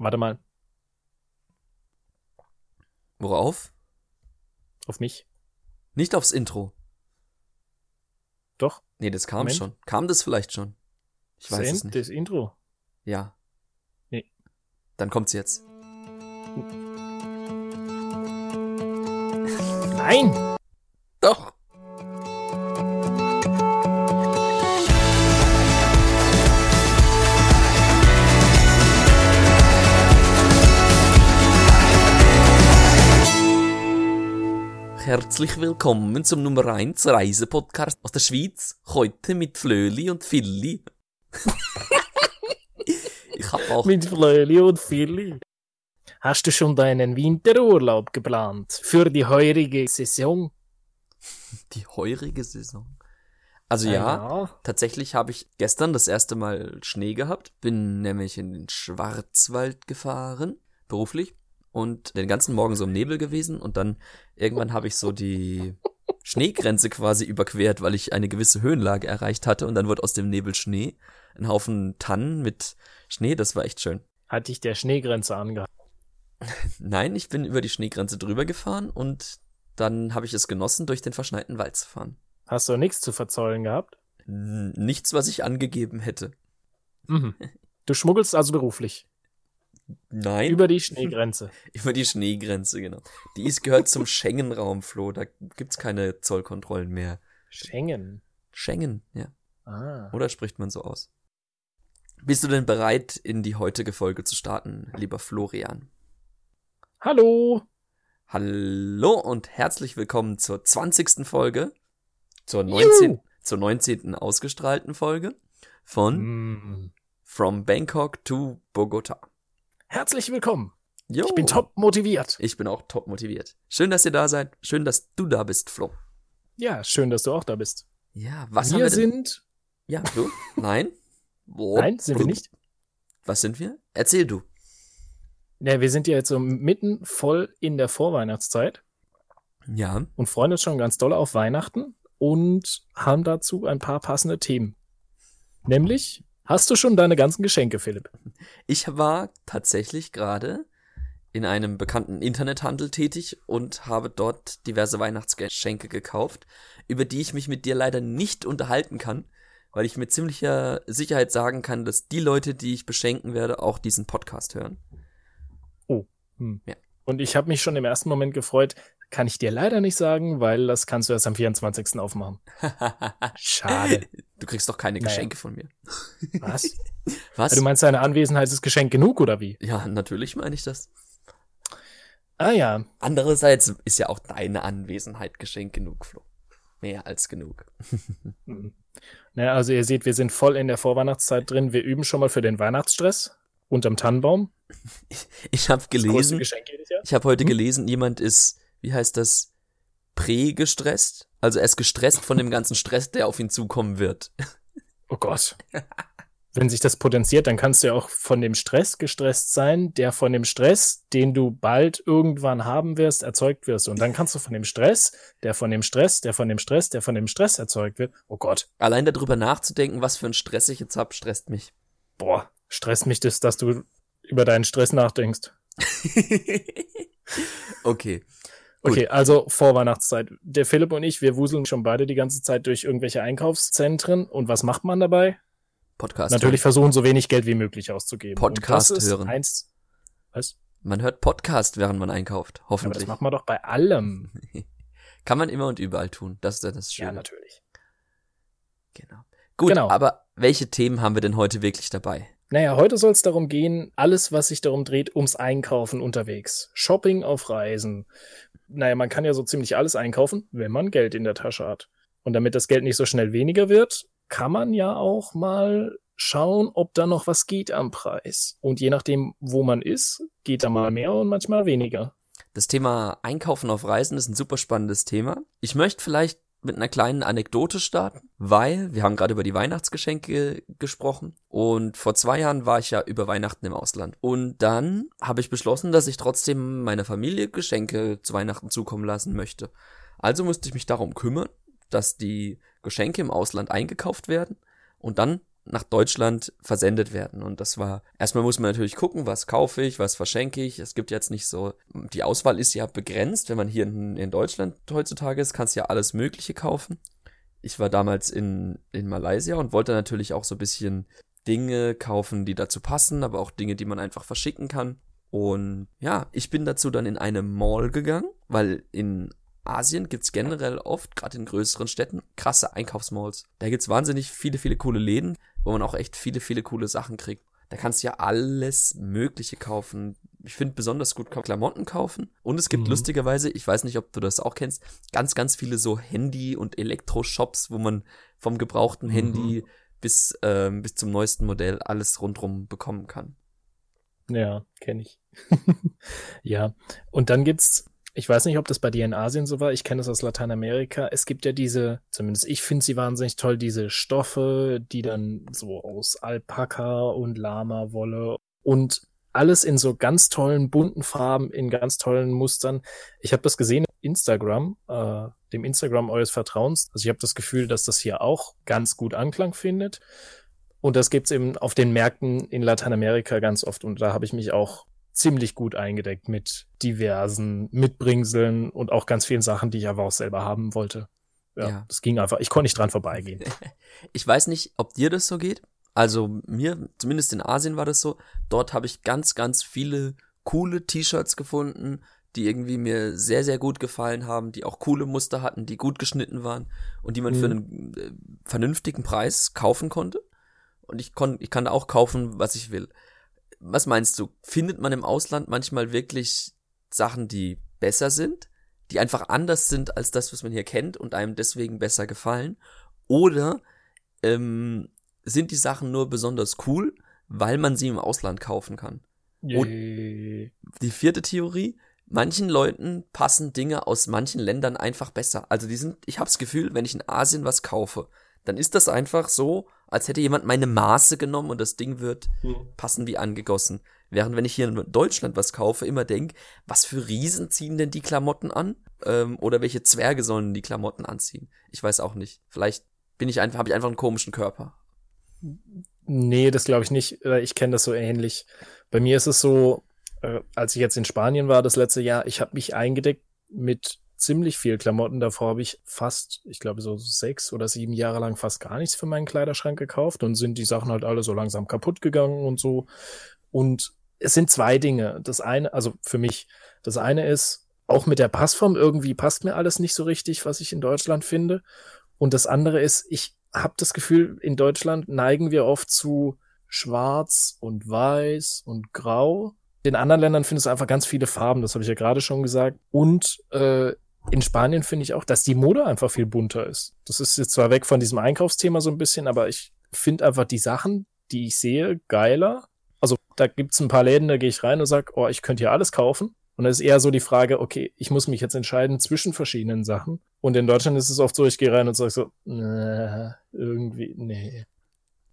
Warte mal, Worauf? auf mich. Nicht aufs Intro. Doch. Nee, das kam Moment. schon. Kam das vielleicht schon? Ich weiß es nicht. Das Intro. Ja. Nee. Dann kommt's jetzt. Nein! Herzlich willkommen zum Nummer 1 Reisepodcast aus der Schweiz. Heute mit Flöli und Filli. ich hab auch Mit Flöli und Philly. Hast du schon deinen Winterurlaub geplant für die heurige Saison? die heurige Saison. Also ja, Tatsächlich habe ich gestern das erste Mal Schnee gehabt. Bin nämlich in den Schwarzwald gefahren, beruflich. Und den ganzen Morgen so im Nebel gewesen. Und dann irgendwann habe ich so die Schneegrenze quasi überquert, weil ich eine gewisse Höhenlage erreicht hatte. Und dann wurde aus dem Nebel Schnee. Ein Haufen Tannen mit Schnee, das war echt schön. Hat dich der Schneegrenze angehalten? Nein, ich bin über die Schneegrenze drüber gefahren und dann habe ich es genossen, durch den verschneiten Wald zu fahren. Hast du nichts zu verzollen gehabt? N- Nichts, was ich angegeben hätte. Mhm. Du schmuggelst also beruflich. Nein. Über die Schneegrenze. Über die Schneegrenze, genau. Die ist, gehört zum Schengen-Raum, Flo. Da gibt's keine Zollkontrollen mehr. Schengen. Schengen, ja. Ah. Oder spricht man so aus? Bist du denn bereit, in die heutige Folge zu starten, lieber Florian? Hallo. Hallo und herzlich willkommen zur 20. Folge. Zur 19. Juhu. Zur 19. ausgestrahlten Folge von Mm. From Bangkok to Bogota. Herzlich willkommen. Jo. Ich bin top motiviert. Ich bin auch top motiviert. Schön, dass ihr da seid. Schön, dass du da bist, Flo. Ja, schön, dass du auch da bist. Ja, was haben wir wir sind. Ja, du? Nein? Wo? Nein, sind wir nicht. Was sind wir? Erzähl du. Ja, wir sind ja jetzt so mitten voll in der Vorweihnachtszeit Ja. und freuen uns schon ganz doll auf Weihnachten und haben dazu ein paar passende Themen. Nämlich, hast du schon deine ganzen Geschenke, Philipp? Ich war tatsächlich gerade in einem bekannten Internethandel tätig und habe dort diverse Weihnachtsgeschenke gekauft, über die ich mich mit dir leider nicht unterhalten kann, weil ich mit ziemlicher Sicherheit sagen kann, dass die Leute, die ich beschenken werde, auch diesen Podcast hören. Hm. Ja. Und ich habe mich schon im ersten Moment gefreut, kann ich dir leider nicht sagen, weil das kannst du erst am 24. aufmachen. Schade. Du kriegst doch keine Naja. Geschenke von mir. Was? Was? Du meinst, deine Anwesenheit ist Geschenk genug, oder wie? ja, natürlich meine ich das. Ah ja, Andererseits ist ja auch deine Anwesenheit Geschenk genug, Flo. Mehr als genug. Mhm. Naja, also ihr seht, wir sind voll in der Vorweihnachtszeit drin. Wir üben schon mal für den Weihnachtsstress unterm Tannenbaum. Ich habe Das größte gelesen, ich habe heute Hm? gelesen, jemand ist, wie heißt das, prä-gestresst. Also er ist gestresst von dem ganzen Stress, der auf ihn zukommen wird. Oh Gott. Wenn sich das potenziert, dann kannst du ja auch von dem Stress gestresst sein, der von dem Stress, den du bald irgendwann haben wirst, erzeugt wirst. Und dann kannst du von dem Stress, der von dem Stress, der von dem Stress, der von dem Stress erzeugt wird. Oh Gott. Allein darüber nachzudenken, was für ein Stress ich jetzt hab, stresst mich. Boah, stresst mich das, dass du über deinen Stress nachdenkst. okay. Gut. Okay, also Vorweihnachtszeit. Der Philipp und ich, wir wuseln schon beide die ganze Zeit durch irgendwelche Einkaufszentren. Und was macht man dabei? Podcast. Natürlich versuchen, so wenig Geld wie möglich auszugeben. Podcast hören. Eins, was? Man hört Podcast, während man einkauft. Aber das Hoffentlich. macht man doch bei allem. Kann man immer und überall tun. Das ist ja das Schöne. Ja, natürlich. Genau. Gut, Genau. aber welche Themen haben wir denn heute wirklich dabei? Naja, heute soll es darum gehen, alles, was sich darum dreht, ums Einkaufen unterwegs. Shopping auf Reisen. Naja, man kann ja so ziemlich alles einkaufen, wenn man Geld in der Tasche hat. Und damit das Geld nicht so schnell weniger wird, kann man ja auch mal schauen, ob da noch was geht am Preis. Und je nachdem, wo man ist, geht da mal mehr und manchmal weniger. Das Thema Einkaufen auf Reisen ist ein super spannendes Thema. Ich möchte vielleicht mit einer kleinen Anekdote starten, weil wir haben gerade über die Weihnachtsgeschenke gesprochen und vor zwei Jahren war ich ja über Weihnachten im Ausland und dann habe ich beschlossen, dass ich trotzdem meiner Familie Geschenke zu Weihnachten zukommen lassen möchte. Also musste ich mich darum kümmern, dass die Geschenke im Ausland eingekauft werden und dann nach Deutschland versendet werden. Und das war, erstmal muss man natürlich gucken, was kaufe ich, was verschenke ich. Es gibt jetzt nicht so, die Auswahl ist ja begrenzt. Wenn man hier in, in Deutschland heutzutage ist, kannst du ja alles Mögliche kaufen. Ich war damals in, in Malaysia und wollte natürlich auch so ein bisschen Dinge kaufen, die dazu passen, aber auch Dinge, die man einfach verschicken kann. Und ja, ich bin dazu dann in eine Mall gegangen, weil in Asien gibt's generell oft, gerade in größeren Städten, krasse Einkaufsmalls. Da gibt's wahnsinnig viele, viele coole Läden, wo man auch echt viele, viele coole Sachen kriegt. Da kannst du ja alles Mögliche kaufen. Ich finde besonders gut Klamotten kaufen. Und es gibt mhm. lustigerweise, ich weiß nicht, ob du das auch kennst, ganz, ganz viele so Handy- und Elektroshops, wo man vom gebrauchten mhm. Handy bis, ähm, bis zum neuesten Modell alles rundrum bekommen kann. Ja, kenne ich. ja, und dann gibt's ich weiß nicht, ob das bei dir in Asien so war. Ich kenne das aus Lateinamerika. Es gibt ja diese, zumindest ich finde sie wahnsinnig toll, diese Stoffe, die dann so aus Alpaka und Lama-Wolle und alles in so ganz tollen bunten Farben, in ganz tollen Mustern. Ich habe das gesehen Instagram, äh, dem Instagram eures Vertrauens. Also ich habe das Gefühl, dass das hier auch ganz gut Anklang findet. Und das gibt's eben auf den Märkten in Lateinamerika ganz oft. Und da habe ich mich auch ziemlich gut eingedeckt mit diversen Mitbringseln und auch ganz vielen Sachen, die ich aber auch selber haben wollte. Ja, ja. das ging einfach. Ich konnte nicht dran vorbeigehen. ich weiß nicht, ob dir das so geht. Also mir, zumindest in Asien war das so. Dort habe ich ganz, ganz viele coole T-Shirts gefunden, die irgendwie mir sehr, sehr gut gefallen haben, die auch coole Muster hatten, die gut geschnitten waren und die man mhm. für einen äh, vernünftigen Preis kaufen konnte. Und ich, kon, ich kann auch kaufen, was ich will. Was meinst du? Findet man im Ausland manchmal wirklich Sachen, die besser sind, die einfach anders sind als das, was man hier kennt und einem deswegen besser gefallen? Oder ähm, sind die Sachen nur besonders cool, weil man sie im Ausland kaufen kann? Und die vierte Theorie, manchen Leuten passen Dinge aus manchen Ländern einfach besser. Also die sind, ich habe das Gefühl, wenn ich in Asien was kaufe, dann ist das einfach so, als hätte jemand meine Maße genommen und das Ding wird mhm. passen wie angegossen. Während wenn ich hier in Deutschland was kaufe, immer denk, was für Riesen ziehen denn die Klamotten an? Ähm, oder welche Zwerge sollen die Klamotten anziehen? Ich weiß auch nicht. Vielleicht bin ich einfach, habe ich einfach einen komischen Körper. Nee, das glaube ich nicht. Ich kenne das so ähnlich. Bei mir ist es so, äh, als ich jetzt in Spanien war das letzte Jahr, ich habe mich eingedeckt mit ziemlich viel Klamotten. Davor habe ich fast, ich glaube, so sechs oder sieben Jahre lang fast gar nichts für meinen Kleiderschrank gekauft und sind die Sachen halt alle so langsam kaputt gegangen und so. Und es sind zwei Dinge. Das eine, also für mich, das eine ist, auch mit der Passform irgendwie passt mir alles nicht so richtig, was ich in Deutschland finde. Und das andere ist, ich habe das Gefühl, in Deutschland neigen wir oft zu schwarz und weiß und grau. In anderen Ländern findest du einfach ganz viele Farben, das habe ich ja gerade schon gesagt. Und äh, in Spanien finde ich auch, dass die Mode einfach viel bunter ist. Das ist jetzt zwar weg von diesem Einkaufsthema so ein bisschen, aber ich finde einfach die Sachen, die ich sehe, geiler. Also da gibt's ein paar Läden, da gehe ich rein und sag, oh, ich könnte hier alles kaufen. Und es ist eher so die Frage, okay, ich muss mich jetzt entscheiden zwischen verschiedenen Sachen. Und in Deutschland ist es oft so, ich gehe rein und sage so, nee, irgendwie, nee.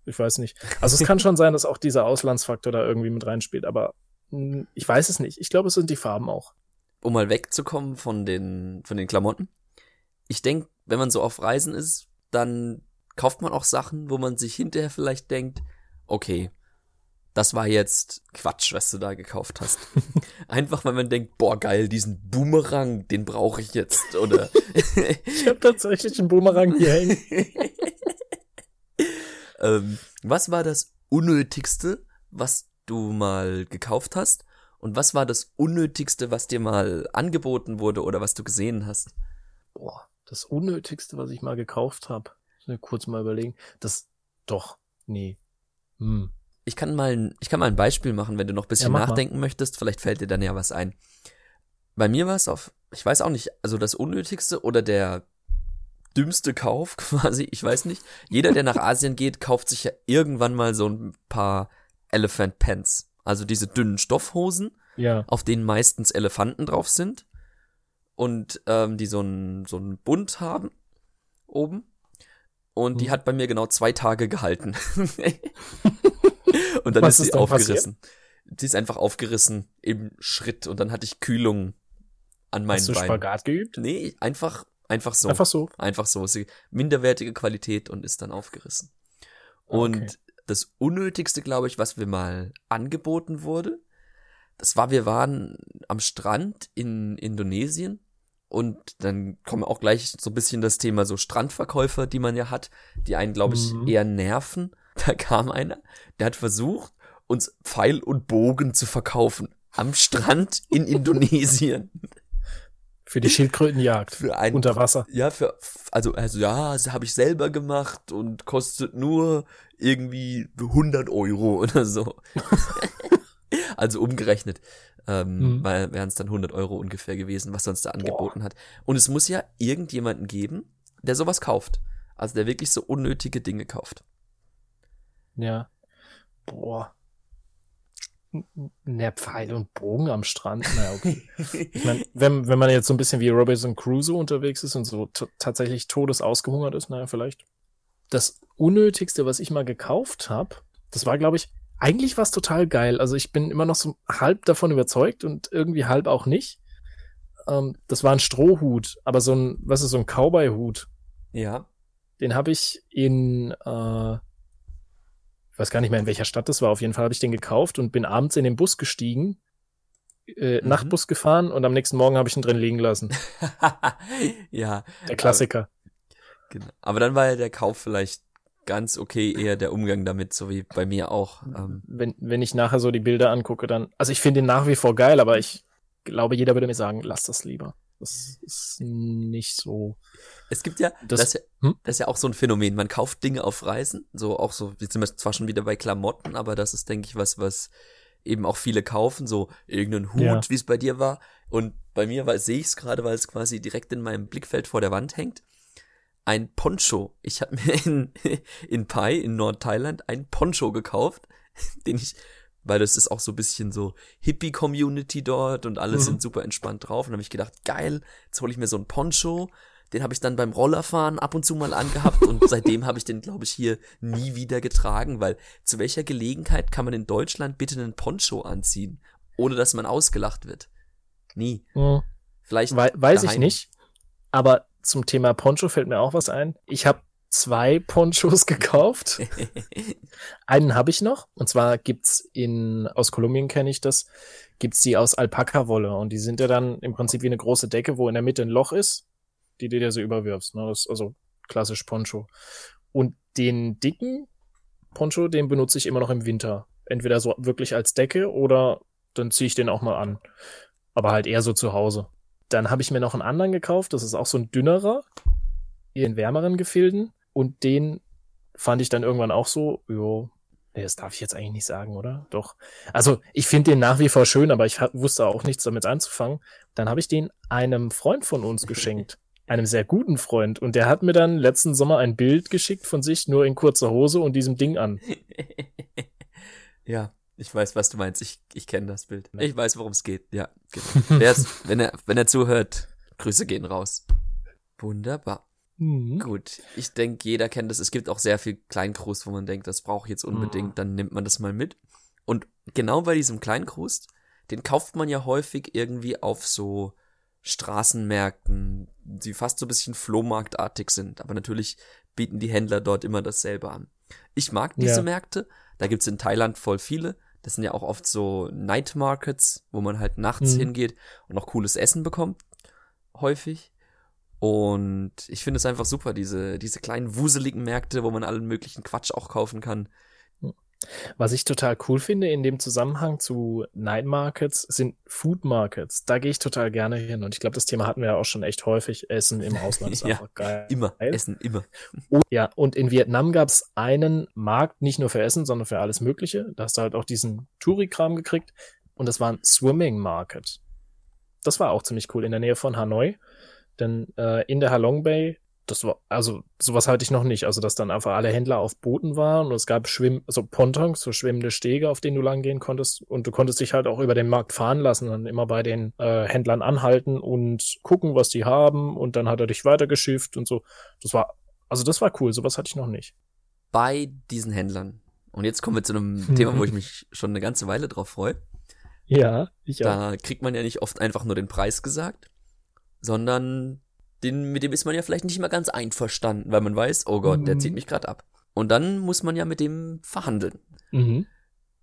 Ich weiß nicht. Also es kann schon sein, dass auch dieser Auslandsfaktor da irgendwie mit reinspielt, aber hm, ich weiß es nicht. Ich glaube, es sind die Farben auch um mal wegzukommen von den, von den Klamotten. Ich denke, wenn man so auf Reisen ist, dann kauft man auch Sachen, wo man sich hinterher vielleicht denkt, okay, das war jetzt Quatsch, was du da gekauft hast. Einfach weil man denkt, boah, geil, diesen Boomerang, den brauche ich jetzt, oder? ich habe tatsächlich einen Boomerang hier hängen. ähm, was war das Unnötigste, was du mal gekauft hast? Und was war das Unnötigste, was dir mal angeboten wurde oder was du gesehen hast? Boah, das Unnötigste, was ich mal gekauft habe. Kurz mal überlegen. Das doch, nee. Hm. Ich kann mal, ein, ich kann mal ein Beispiel machen, wenn du noch ein bisschen ja, nachdenken mal. möchtest. Vielleicht fällt dir dann ja was ein. Bei mir war es auf, ich weiß auch nicht, also das Unnötigste oder der dümmste Kauf quasi, ich weiß nicht. Jeder, der nach Asien geht, kauft sich ja irgendwann mal so ein paar Elephant Pants. Also diese dünnen Stoffhosen, ja. auf denen meistens Elefanten drauf sind. Und ähm, die so einen so einen Bund haben oben. Und hm. die hat bei mir genau zwei Tage gehalten. und dann Was ist sie aufgerissen. Passiert? Sie ist einfach aufgerissen im Schritt und dann hatte ich Kühlung an meinen Hast du Beinen. Spagat geübt? Nee, einfach, einfach so. Einfach so. Einfach so. Sie, minderwertige Qualität und ist dann aufgerissen. Und okay. Das Unnötigste, glaube ich, was wir mal angeboten wurde. Das war, wir waren am Strand in Indonesien und dann kommen auch gleich so ein bisschen das Thema so Strandverkäufer, die man ja hat, die einen, glaube ich, mhm. eher nerven. Da kam einer, der hat versucht, uns Pfeil und Bogen zu verkaufen. Am Strand in Indonesien. Für die Schildkrötenjagd. Für ein, unter Wasser. Ja, für, also, also ja, habe ich selber gemacht und kostet nur irgendwie 100 Euro oder so. also umgerechnet ähm, mhm. weil wären es dann 100 Euro ungefähr gewesen, was sonst da angeboten Boah. hat. Und es muss ja irgendjemanden geben, der sowas kauft. Also der wirklich so unnötige Dinge kauft. Ja. Boah. Ne, Pfeil und Bogen am Strand. Na okay. ich mein, wenn, wenn man jetzt so ein bisschen wie Robinson Crusoe unterwegs ist und so tatsächlich todesausgehungert ist, naja, vielleicht. Das Unnötigste, was ich mal gekauft habe, das war, glaube ich, eigentlich war es total geil. Also ich bin immer noch so halb davon überzeugt und irgendwie halb auch nicht. Ähm, das war ein Strohhut, aber so ein, was ist so ein Cowboy-Hut? Ja. Den habe ich in, äh, ich weiß gar nicht mehr in welcher Stadt das war. Auf jeden Fall habe ich den gekauft und bin abends in den Bus gestiegen, äh, mhm. Nachtbus gefahren und am nächsten Morgen habe ich ihn drin liegen lassen. ja. Der Klassiker. Genau. Aber dann war ja der Kauf vielleicht ganz okay eher der Umgang damit, so wie bei mir auch. Ähm. Wenn, wenn ich nachher so die Bilder angucke, dann, also ich finde ihn nach wie vor geil, aber ich glaube, jeder würde mir sagen, lass das lieber. Das ist nicht so. Es gibt ja, das, das, hm? das ist ja auch so ein Phänomen. Man kauft Dinge auf Reisen, so auch so, jetzt sind wir zwar schon wieder bei Klamotten, aber das ist, denke ich, was, was eben auch viele kaufen, so irgendeinen Hut, ja. wie es bei dir war. Und bei mir sehe ich es gerade, weil es quasi direkt in meinem Blickfeld vor der Wand hängt ein Poncho. Ich habe mir in, in Pai in Nordthailand ein Poncho gekauft, den ich, weil das ist auch so ein bisschen so Hippie-Community dort und alle mhm. sind super entspannt drauf. Und habe ich gedacht, geil, jetzt hole ich mir so ein Poncho. Den habe ich dann beim Rollerfahren ab und zu mal angehabt und seitdem habe ich den, glaube ich, hier nie wieder getragen, weil zu welcher Gelegenheit kann man in Deutschland bitte einen Poncho anziehen, ohne dass man ausgelacht wird? Nie. Mhm. Vielleicht. We weiß daheim. ich nicht. Aber zum Thema Poncho fällt mir auch was ein. Ich habe zwei Ponchos gekauft. Einen habe ich noch. Und zwar gibt's in, aus Kolumbien kenne ich das, gibt's die aus Alpaka-Wolle. Und die sind ja dann im Prinzip wie eine große Decke, wo in der Mitte ein Loch ist, die du dir so überwirfst. Ne? Das ist also klassisch Poncho. Und den dicken Poncho, den benutze ich immer noch im Winter. Entweder so wirklich als Decke oder dann ziehe ich den auch mal an. Aber halt eher so zu Hause. Dann habe ich mir noch einen anderen gekauft, das ist auch so ein dünnerer, in wärmeren Gefilden. Und den fand ich dann irgendwann auch so, jo, nee, das darf ich jetzt eigentlich nicht sagen, oder? Doch. Also ich finde den nach wie vor schön, aber ich wusste auch nichts damit anzufangen. Dann habe ich den einem Freund von uns geschenkt. einem sehr guten Freund. Und der hat mir dann letzten Sommer ein Bild geschickt von sich nur in kurzer Hose und diesem Ding an. ja. Ich weiß, was du meinst. Ich, ich kenne das Bild. Ich weiß, worum es geht. Ja, genau. wenn er, wenn er zuhört, Grüße gehen raus. Wunderbar. Mhm. Gut. Ich denke, jeder kennt das. Es gibt auch sehr viel Kleinkrust, wo man denkt, das brauche ich jetzt unbedingt. Mhm. Dann nimmt man das mal mit. Und genau bei diesem Kleinkrust, den kauft man ja häufig irgendwie auf so Straßenmärkten, die fast so ein bisschen Flohmarktartig sind. Aber natürlich bieten die Händler dort immer dasselbe an. Ich mag diese ja. Märkte. Da gibt's in Thailand voll viele. Das sind ja auch oft so Night Markets, wo man halt nachts mhm. hingeht und noch cooles Essen bekommt. Häufig. Und ich finde es einfach super, diese, diese kleinen wuseligen Märkte, wo man allen möglichen Quatsch auch kaufen kann. Was ich total cool finde in dem Zusammenhang zu Night Markets sind Food Markets. Da gehe ich total gerne hin. Und ich glaube, das Thema hatten wir ja auch schon echt häufig. Essen im Ausland ist ja, einfach geil. Immer. Essen, immer. Und, ja, und in Vietnam gab es einen Markt, nicht nur für Essen, sondern für alles Mögliche. Da hast du halt auch diesen Touri-Kram gekriegt. Und das war ein Swimming Market. Das war auch ziemlich cool in der Nähe von Hanoi. Denn äh, in der Halong Bay das war, also sowas hatte ich noch nicht. Also, dass dann einfach alle Händler auf Booten waren und es gab Schwimm, also Pontons, so schwimmende Stege, auf denen du lang gehen konntest. Und du konntest dich halt auch über den Markt fahren lassen und immer bei den äh, Händlern anhalten und gucken, was die haben. Und dann hat er dich weitergeschifft und so. Das war, also das war cool. Sowas hatte ich noch nicht. Bei diesen Händlern. Und jetzt kommen wir zu einem Thema, wo ich mich schon eine ganze Weile drauf freue. Ja, ich auch. Da kriegt man ja nicht oft einfach nur den Preis gesagt, sondern den, mit dem ist man ja vielleicht nicht immer ganz einverstanden, weil man weiß, oh Gott, der zieht mhm. mich gerade ab. Und dann muss man ja mit dem verhandeln. Mhm.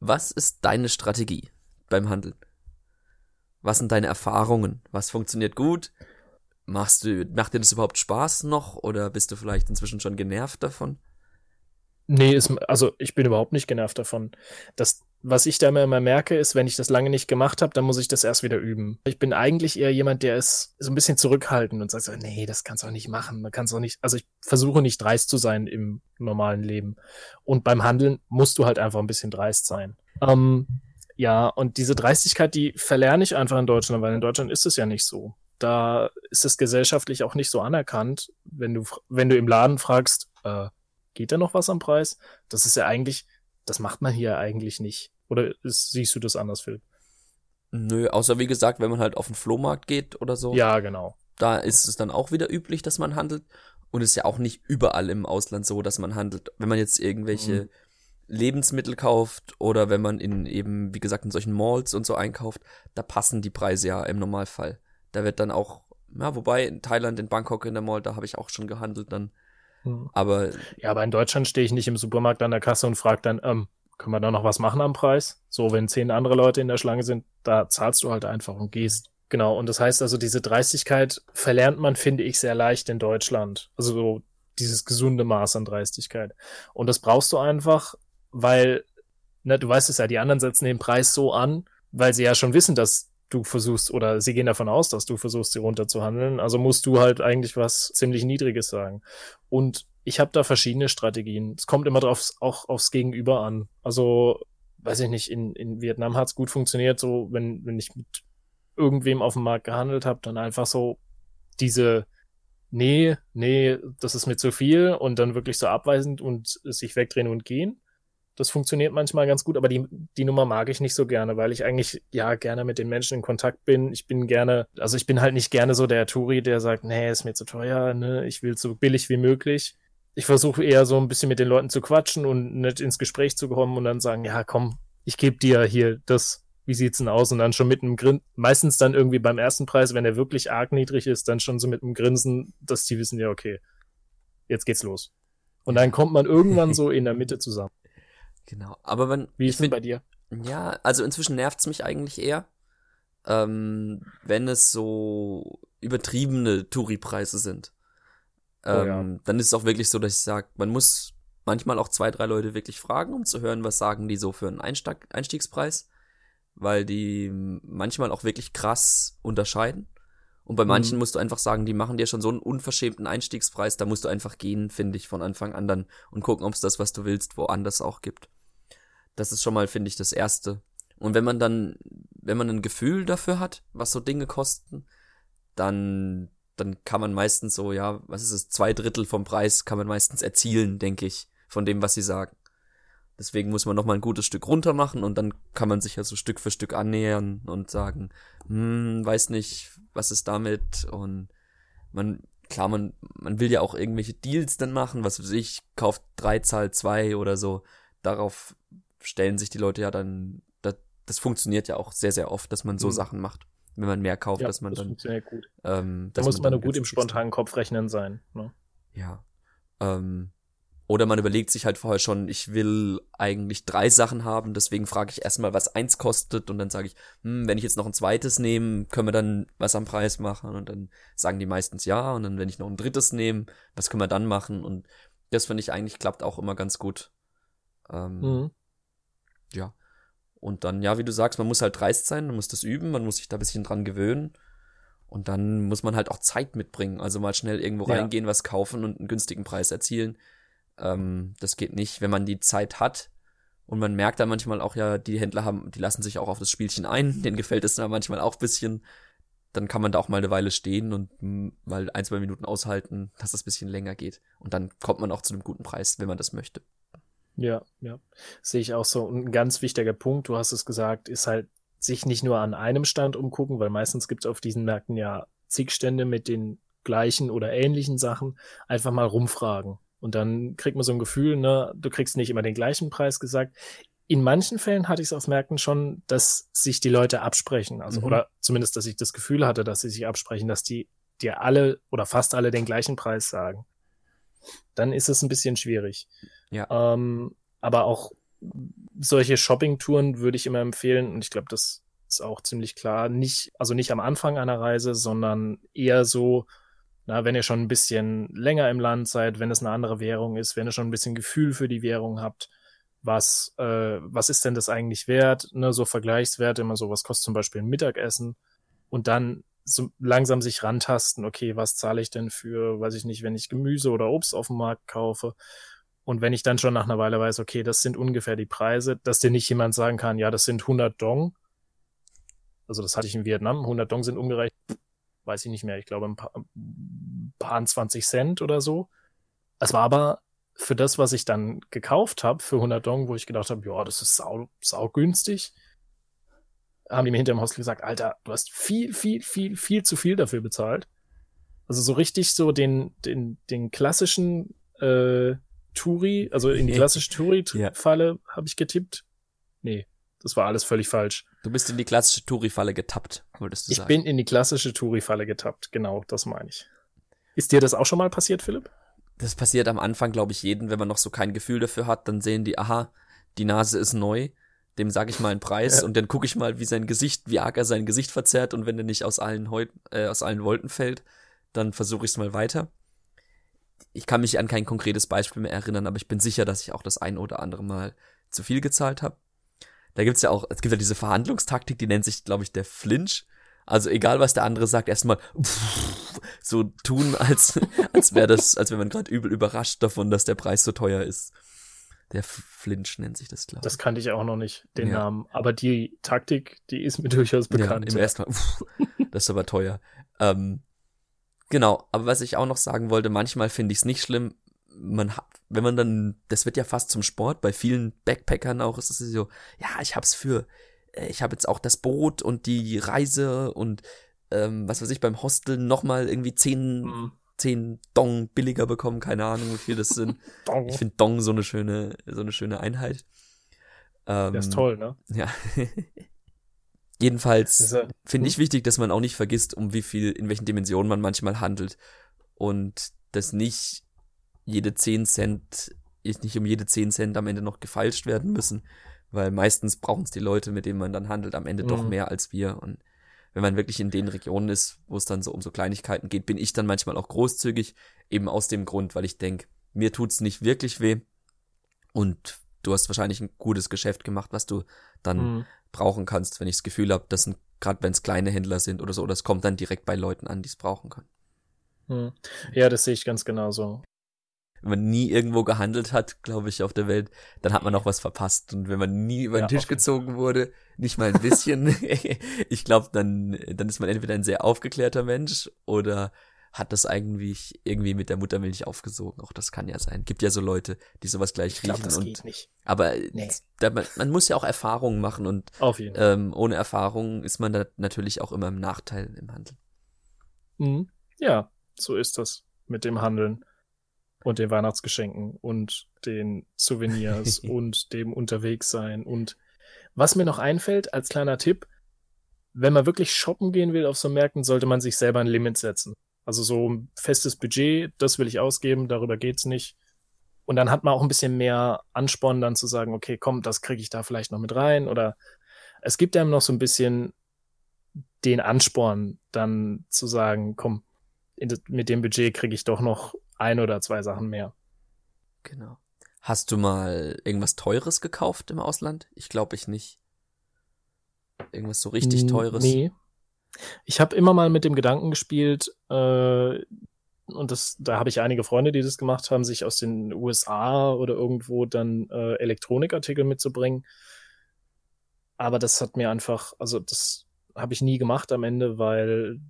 Was ist deine Strategie beim Handeln? Was sind deine Erfahrungen? Was funktioniert gut? Machst du, macht dir das überhaupt Spaß noch oder bist du vielleicht inzwischen schon genervt davon? Nee, ist, also ich bin überhaupt nicht genervt davon. Das, was ich da immer, immer merke, ist, wenn ich das lange nicht gemacht habe, dann muss ich das erst wieder üben. Ich bin eigentlich eher jemand, der ist so ein bisschen zurückhaltend und sagt so, nee, das kannst du auch nicht machen. Man kann es auch nicht, also ich versuche nicht dreist zu sein im normalen Leben. Und beim Handeln musst du halt einfach ein bisschen dreist sein. Ähm, ja, und diese Dreistigkeit, die verlerne ich einfach in Deutschland, weil in Deutschland ist es ja nicht so. Da ist es gesellschaftlich auch nicht so anerkannt, wenn du, wenn du im Laden fragst, äh, geht da noch was am Preis? Das ist ja eigentlich, das macht man hier eigentlich nicht. Oder ist, siehst du das anders, Phil? Nö, außer wie gesagt, wenn man halt auf den Flohmarkt geht oder so. Ja, genau. Da ist es dann auch wieder üblich, dass man handelt. Und es ist ja auch nicht überall im Ausland so, dass man handelt. Wenn man jetzt irgendwelche mhm. Lebensmittel kauft oder wenn man in eben, wie gesagt, in solchen Malls und so einkauft, da passen die Preise ja im Normalfall. Da wird dann auch, ja, wobei in Thailand, in Bangkok in der Mall, da habe ich auch schon gehandelt, dann hm. Aber. Ja, aber in Deutschland stehe ich nicht im Supermarkt an der Kasse und frage dann, ähm, können wir da noch was machen am Preis? So, wenn zehn andere Leute in der Schlange sind, da zahlst du halt einfach und gehst. Genau. Und das heißt also, diese Dreistigkeit verlernt man, finde ich, sehr leicht in Deutschland. Also so dieses gesunde Maß an Dreistigkeit. Und das brauchst du einfach, weil, ne, du weißt es ja, die anderen setzen den Preis so an, weil sie ja schon wissen, dass du versuchst, oder sie gehen davon aus, dass du versuchst, sie runterzuhandeln. Also musst du halt eigentlich was ziemlich Niedriges sagen. Und ich habe da verschiedene Strategien. Es kommt immer drauf, auch aufs Gegenüber an. Also, weiß ich nicht, in, in Vietnam hat's gut funktioniert, so wenn, wenn ich mit irgendwem auf dem Markt gehandelt habe, dann einfach so diese nee, nee, das ist mir zu viel und dann wirklich so abweisend und sich wegdrehen und gehen. Das funktioniert manchmal ganz gut, aber die, die Nummer mag ich nicht so gerne, weil ich eigentlich ja gerne mit den Menschen in Kontakt bin. Ich bin gerne, also ich bin halt nicht gerne so der Touri, der sagt, nee, ist mir zu teuer, ne, ich will so billig wie möglich. Ich versuche eher so ein bisschen mit den Leuten zu quatschen und nicht ins Gespräch zu kommen und dann sagen, ja, komm, ich gebe dir hier das, wie sieht's denn aus? Und dann schon mit einem Grinsen, meistens dann irgendwie beim ersten Preis, wenn er wirklich arg niedrig ist, dann schon so mit einem Grinsen, dass die wissen, ja, okay, jetzt geht's los. Und dann kommt man irgendwann so in der Mitte zusammen. Genau. Aber wenn. Wie ist denn bei dir? Ja, also inzwischen nervt's mich eigentlich eher, ähm, wenn es so übertriebene Touri-Preise sind. Ähm, oh ja. Ähm, dann ist es auch wirklich so, dass ich sage, man muss manchmal auch zwei, drei Leute wirklich fragen, um zu hören, was sagen die so für einen Einstieg Einstiegspreis, weil die manchmal auch wirklich krass unterscheiden. Und bei manchen mhm. musst du einfach sagen, die machen dir schon so einen unverschämten Einstiegspreis, da musst du einfach gehen, finde ich, von Anfang an dann und gucken, ob es das, was du willst, woanders auch gibt. Das ist schon mal, finde ich, das Erste. Und wenn man dann, wenn man ein Gefühl dafür hat, was so Dinge kosten, dann, dann kann man meistens so, ja, was ist es, zwei Drittel vom Preis kann man meistens erzielen, denke ich, von dem, was sie sagen. Deswegen muss man noch mal ein gutes Stück runter machen und dann kann man sich ja so Stück für Stück annähern und sagen, hm, weiß nicht, was ist damit und man, klar, man, man will ja auch irgendwelche Deals dann machen, was weiß ich, kauft drei, zahlt zwei oder so. Darauf stellen sich die Leute ja dann, das, das funktioniert ja auch sehr, sehr oft, dass man so mhm. Sachen macht. Wenn man mehr kauft, ja, dass man das dann. Funktioniert gut. Ähm, da muss man, man nur gut im spontanen Kopfrechnen sein. Ne? Ja. Ähm, oder man überlegt sich halt vorher schon, ich will eigentlich drei Sachen haben, deswegen frage ich erstmal, was eins kostet und dann sage ich, hm, wenn ich jetzt noch ein zweites nehme, können wir dann was am Preis machen und dann sagen die meistens ja und dann wenn ich noch ein drittes nehme, was können wir dann machen und das finde ich eigentlich klappt auch immer ganz gut. Ähm, mhm. Ja. Und dann, ja, wie du sagst, man muss halt dreist sein, man muss das üben, man muss sich da ein bisschen dran gewöhnen. Und dann muss man halt auch Zeit mitbringen. Also mal schnell irgendwo ja. reingehen, was kaufen und einen günstigen Preis erzielen. Ähm, das geht nicht, wenn man die Zeit hat. Und man merkt dann manchmal auch, ja, die Händler haben, die lassen sich auch auf das Spielchen ein. Denen gefällt es dann manchmal auch ein bisschen. Dann kann man da auch mal eine Weile stehen und mal ein, zwei Minuten aushalten, dass das ein bisschen länger geht. Und dann kommt man auch zu einem guten Preis, wenn man das möchte. Ja, ja. Sehe ich auch so. Und ein ganz wichtiger Punkt, du hast es gesagt, ist halt sich nicht nur an einem Stand umgucken, weil meistens gibt es auf diesen Märkten ja zig Stände mit den gleichen oder ähnlichen Sachen. Einfach mal rumfragen. Und dann kriegt man so ein Gefühl, ne, du kriegst nicht immer den gleichen Preis gesagt. In manchen Fällen hatte ich es auf Märkten schon, dass sich die Leute absprechen. Also, mhm. oder zumindest, dass ich das Gefühl hatte, dass sie sich absprechen, dass die dir alle oder fast alle den gleichen Preis sagen. Dann ist es ein bisschen schwierig. Ja. Ähm, aber auch solche Shopping-Touren würde ich immer empfehlen und ich glaube, das ist auch ziemlich klar. Nicht, also nicht am Anfang einer Reise, sondern eher so, na, wenn ihr schon ein bisschen länger im Land seid, wenn es eine andere Währung ist, wenn ihr schon ein bisschen Gefühl für die Währung habt, was, äh, was ist denn das eigentlich wert? Ne, so Vergleichswerte, immer so, was kostet zum Beispiel ein Mittagessen? Und dann so langsam sich rantasten, okay, was zahle ich denn für, weiß ich nicht, wenn ich Gemüse oder Obst auf dem Markt kaufe? Und wenn ich dann schon nach einer Weile weiß, okay, das sind ungefähr die Preise, dass dir nicht jemand sagen kann, ja, das sind 100 Dong. Also das hatte ich in Vietnam. 100 Dong sind umgerechnet, weiß ich nicht mehr, ich glaube ein paar, ein paar 20 Cent oder so. Es war aber für das, was ich dann gekauft habe, für 100 Dong, wo ich gedacht habe, ja, das ist sau, sau günstig, haben die mir hinter dem Hostel gesagt, Alter, du hast viel, viel, viel, viel zu viel dafür bezahlt. Also so richtig so den, den, den klassischen äh, Touri, also in die klassische Touri-Falle ja. habe ich getippt. Nee, das war alles völlig falsch. Du bist in die klassische Touri-Falle getappt, würdest du ich sagen. Ich bin in die klassische Touri-Falle getappt, genau, das meine ich. Ist dir das auch schon mal passiert, Philipp? Das passiert am Anfang, glaube ich, jeden, wenn man noch so kein Gefühl dafür hat, dann sehen die, aha, die Nase ist neu, dem sage ich mal einen Preis ja. und dann gucke ich mal, wie sein Gesicht, wie arg er sein Gesicht verzerrt und wenn er nicht aus allen, Heut, äh, aus allen Wolken fällt, dann versuche ich es mal weiter ich kann mich an kein konkretes Beispiel mehr erinnern, aber ich bin sicher, dass ich auch das ein oder andere Mal zu viel gezahlt habe. Da gibt's ja auch, es gibt ja diese Verhandlungstaktik, die nennt sich, glaube ich, der Flinch. Also egal, was der andere sagt, erstmal so tun, als, als wäre das, als wäre man gerade übel überrascht davon, dass der Preis so teuer ist. Der Flinch nennt sich das, glaube ich. Das kannte ich auch noch nicht, den ja. Namen. Aber die Taktik, die ist mir durchaus bekannt. Ja, im ersten Mal, das ist aber teuer. Ähm, Genau, aber was ich auch noch sagen wollte, manchmal finde ich es nicht schlimm, man hat, wenn man dann, das wird ja fast zum Sport, bei vielen Backpackern auch ist es so, ja, ich hab's für, äh, ich habe jetzt auch das Boot und die Reise und ähm, was weiß ich, beim Hostel nochmal irgendwie zehn, mhm. Zehn Dong billiger bekommen, keine Ahnung, wie viel das sind. ich finde Dong so eine schöne, so eine schöne Einheit. Ähm, Der ist toll, ne? Ja. Jedenfalls finde ich wichtig, dass man auch nicht vergisst, um wie viel, in welchen Dimensionen man manchmal handelt. Und dass nicht jede 10 Cent, nicht um jede 10 Cent am Ende noch gefeilscht werden müssen. Weil meistens brauchen es die Leute, mit denen man dann handelt, am Ende mhm. doch mehr als wir. Und wenn man wirklich in den Regionen ist, wo es dann so um so Kleinigkeiten geht, bin ich dann manchmal auch großzügig, eben aus dem Grund, weil ich denke, mir tut's nicht wirklich weh. Und du hast wahrscheinlich ein gutes Geschäft gemacht, was du dann mhm brauchen kannst, wenn ich das Gefühl habe, dass gerade wenn es kleine Händler sind oder so, es kommt dann direkt bei Leuten an, die es brauchen können. Hm. Ja, das sehe ich ganz genauso. Wenn man nie irgendwo gehandelt hat, glaube ich, auf der Welt, dann hat man auch was verpasst. Und wenn man nie über den ja, Tisch gezogen wurde, nicht mal ein bisschen, ich glaube, dann, dann ist man entweder ein sehr aufgeklärter Mensch oder hat das eigentlich irgendwie mit der Muttermilch aufgesogen. Auch das kann ja sein. Gibt ja so Leute, die sowas gleich riechen. Ich glaub, das und, geht nicht. Aber nee. da, man, man, muss ja auch Erfahrungen machen und ähm, ohne Erfahrung ist man da natürlich auch immer im Nachteil im Handel. Mhm. Ja, so ist das mit dem Handeln und den Weihnachtsgeschenken und den Souvenirs und dem Unterwegssein. Und was mir noch einfällt als kleiner Tipp, wenn man wirklich shoppen gehen will auf so Märkten, sollte man sich selber ein Limit setzen. Also so ein festes Budget, das will ich ausgeben, darüber geht's nicht. Und dann hat man auch ein bisschen mehr Ansporn, dann zu sagen, okay, komm, das kriege ich da vielleicht noch mit rein. Oder es gibt einem noch so ein bisschen den Ansporn, dann zu sagen, komm, mit dem Budget kriege ich doch noch ein oder zwei Sachen mehr. Genau. Hast du mal irgendwas Teures gekauft im Ausland? Ich glaube ich nicht. Irgendwas so richtig Teures? Nee, ich habe immer mal mit dem Gedanken gespielt, äh, und das, da habe ich einige Freunde, die das gemacht haben, sich aus den USA oder irgendwo dann äh, Elektronikartikel mitzubringen. Aber das hat mir einfach, also das habe ich nie gemacht am Ende, weil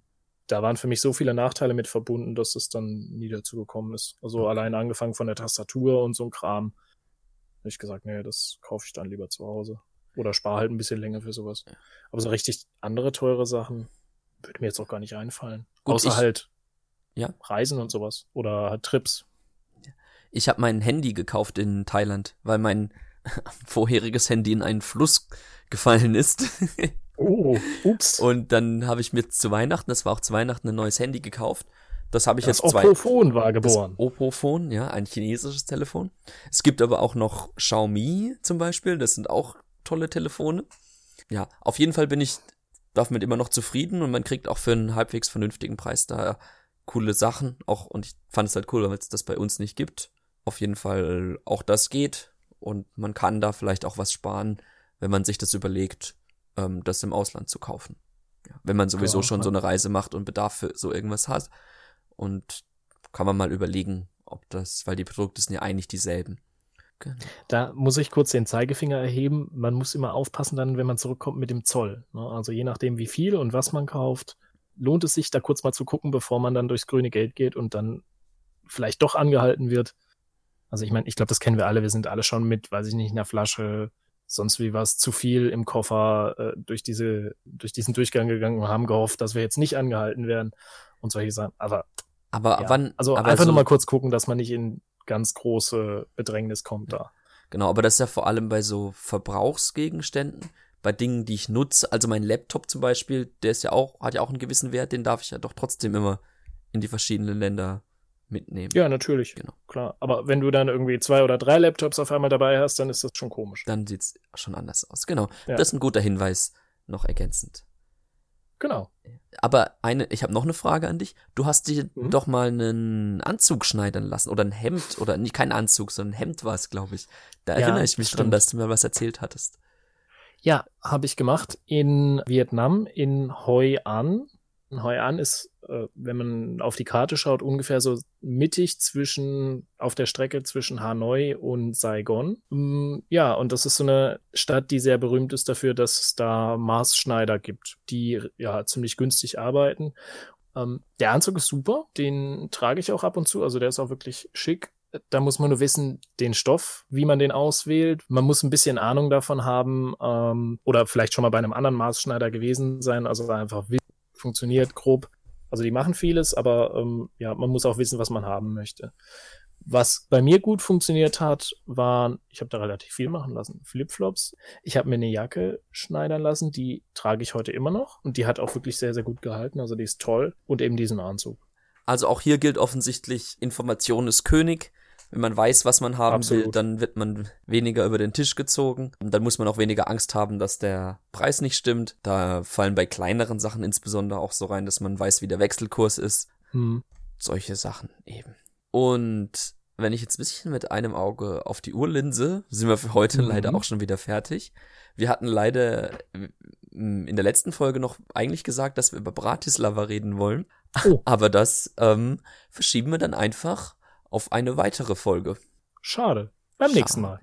da waren für mich so viele Nachteile mit verbunden, dass es dann nie dazu gekommen ist. Also allein angefangen von der Tastatur und so ein Kram. Habe ich gesagt, nee, das kaufe ich dann lieber zu Hause. Oder spare halt ein bisschen länger für sowas. Aber so richtig andere teure Sachen würde mir jetzt auch gar nicht einfallen. Gut, Außer ich, halt ja. Reisen und sowas. Oder halt Trips. Ich habe mein Handy gekauft in Thailand, weil mein vorheriges Handy in einen Fluss gefallen ist. oh, ups. Und dann habe ich mir zu Weihnachten, das war auch zu Weihnachten, ein neues Handy gekauft. Das habe ich das jetzt zwei. Opophon war geboren. Das Opophon, ja, ein chinesisches Telefon. Es gibt aber auch noch Xiaomi zum Beispiel. Das sind auch tolle Telefone. Ja, auf jeden Fall bin ich damit immer noch zufrieden und man kriegt auch für einen halbwegs vernünftigen Preis da coole Sachen. Auch, und ich fand es halt cool, weil es das bei uns nicht gibt. Auf jeden Fall auch das geht und man kann da vielleicht auch was sparen, wenn man sich das überlegt, ähm, das im Ausland zu kaufen. Ja, wenn man sowieso schon so eine Reise macht und Bedarf für so irgendwas hat. Und kann man mal überlegen, ob das, weil die Produkte sind ja eigentlich dieselben. Genau. Da muss ich kurz den Zeigefinger erheben. Man muss immer aufpassen dann, wenn man zurückkommt mit dem Zoll. Ne? Also je nachdem, wie viel und was man kauft, lohnt es sich da kurz mal zu gucken, bevor man dann durchs grüne Geld geht und dann vielleicht doch angehalten wird. Also ich meine, ich glaube, das kennen wir alle. Wir sind alle schon mit, weiß ich nicht, einer Flasche sonst wie was zu viel im Koffer äh, durch diese durch diesen Durchgang gegangen und haben gehofft, dass wir jetzt nicht angehalten werden und solche Sachen. Aber aber ja, wann? Also aber einfach so, nur mal kurz gucken, dass man nicht in ganz große Bedrängnis kommt da. Genau, aber das ist ja vor allem bei so Verbrauchsgegenständen, bei Dingen, die ich nutze. Also mein Laptop zum Beispiel, der ist ja auch, hat ja auch einen gewissen Wert, den darf ich ja doch trotzdem immer in die verschiedenen Länder mitnehmen. Ja, natürlich. Genau. Klar. Aber wenn du dann irgendwie zwei oder drei Laptops auf einmal dabei hast, dann ist das schon komisch. Dann sieht's schon anders aus. Genau. Ja. Das ist ein guter Hinweis, noch ergänzend. Genau. Aber eine, ich habe noch eine Frage an dich. Du hast dir mhm. doch mal einen Anzug schneidern lassen oder ein Hemd oder nicht kein Anzug, sondern ein Hemd war es, glaube ich. Da ja, erinnere ich mich stimmt. dran, dass du mir was erzählt hattest. Ja, habe ich gemacht in Vietnam in Hoi An. Hoi An ist, äh, wenn man auf die Karte schaut, ungefähr so mittig zwischen, auf der Strecke zwischen Hanoi und Saigon. Mm, ja, und das ist so eine Stadt, die sehr berühmt ist dafür, dass es da Maßschneider gibt, die ja ziemlich günstig arbeiten. Ähm, der Anzug ist super, den trage ich auch ab und zu, also der ist auch wirklich schick. Da muss man nur wissen, den Stoff, wie man den auswählt. Man muss ein bisschen Ahnung davon haben ähm, oder vielleicht schon mal bei einem anderen Maßschneider gewesen sein, also einfach wissen, funktioniert grob. Also die machen vieles, aber ähm, ja, man muss auch wissen, was man haben möchte. Was bei mir gut funktioniert hat, waren, ich habe da relativ viel machen lassen, Flipflops. Ich habe mir eine Jacke schneidern lassen, die trage ich heute immer noch und die hat auch wirklich sehr, sehr gut gehalten. Also die ist toll und eben diesen Anzug. Also auch hier gilt offensichtlich, Information ist König. Wenn man weiß, was man haben Absolut. will, dann wird man weniger über den Tisch gezogen. Und dann muss man auch weniger Angst haben, dass der Preis nicht stimmt. Da fallen bei kleineren Sachen insbesondere auch so rein, dass man weiß, wie der Wechselkurs ist. Hm. Solche Sachen eben. Und wenn ich jetzt ein bisschen mit einem Auge auf die Uhr linse, sind wir für heute mhm. leider auch schon wieder fertig. Wir hatten leider in der letzten Folge noch eigentlich gesagt, dass wir über Bratislava reden wollen. Oh. Aber das ähm, verschieben wir dann einfach auf eine weitere Folge. Schade. Beim Schade. nächsten Mal.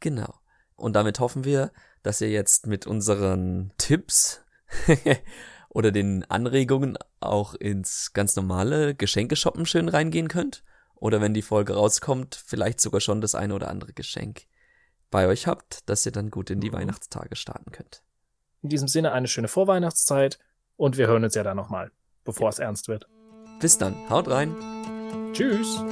Genau. Und damit hoffen wir, dass ihr jetzt mit unseren Tipps oder den Anregungen auch ins ganz normale Geschenkeshoppen schön reingehen könnt. Oder wenn die Folge rauskommt, vielleicht sogar schon das eine oder andere Geschenk bei euch habt, dass ihr dann gut in die mhm. Weihnachtstage starten könnt. In diesem Sinne eine schöne Vorweihnachtszeit und wir hören uns ja dann nochmal, bevor ja. es ernst wird. Bis dann, haut rein. Tschüss.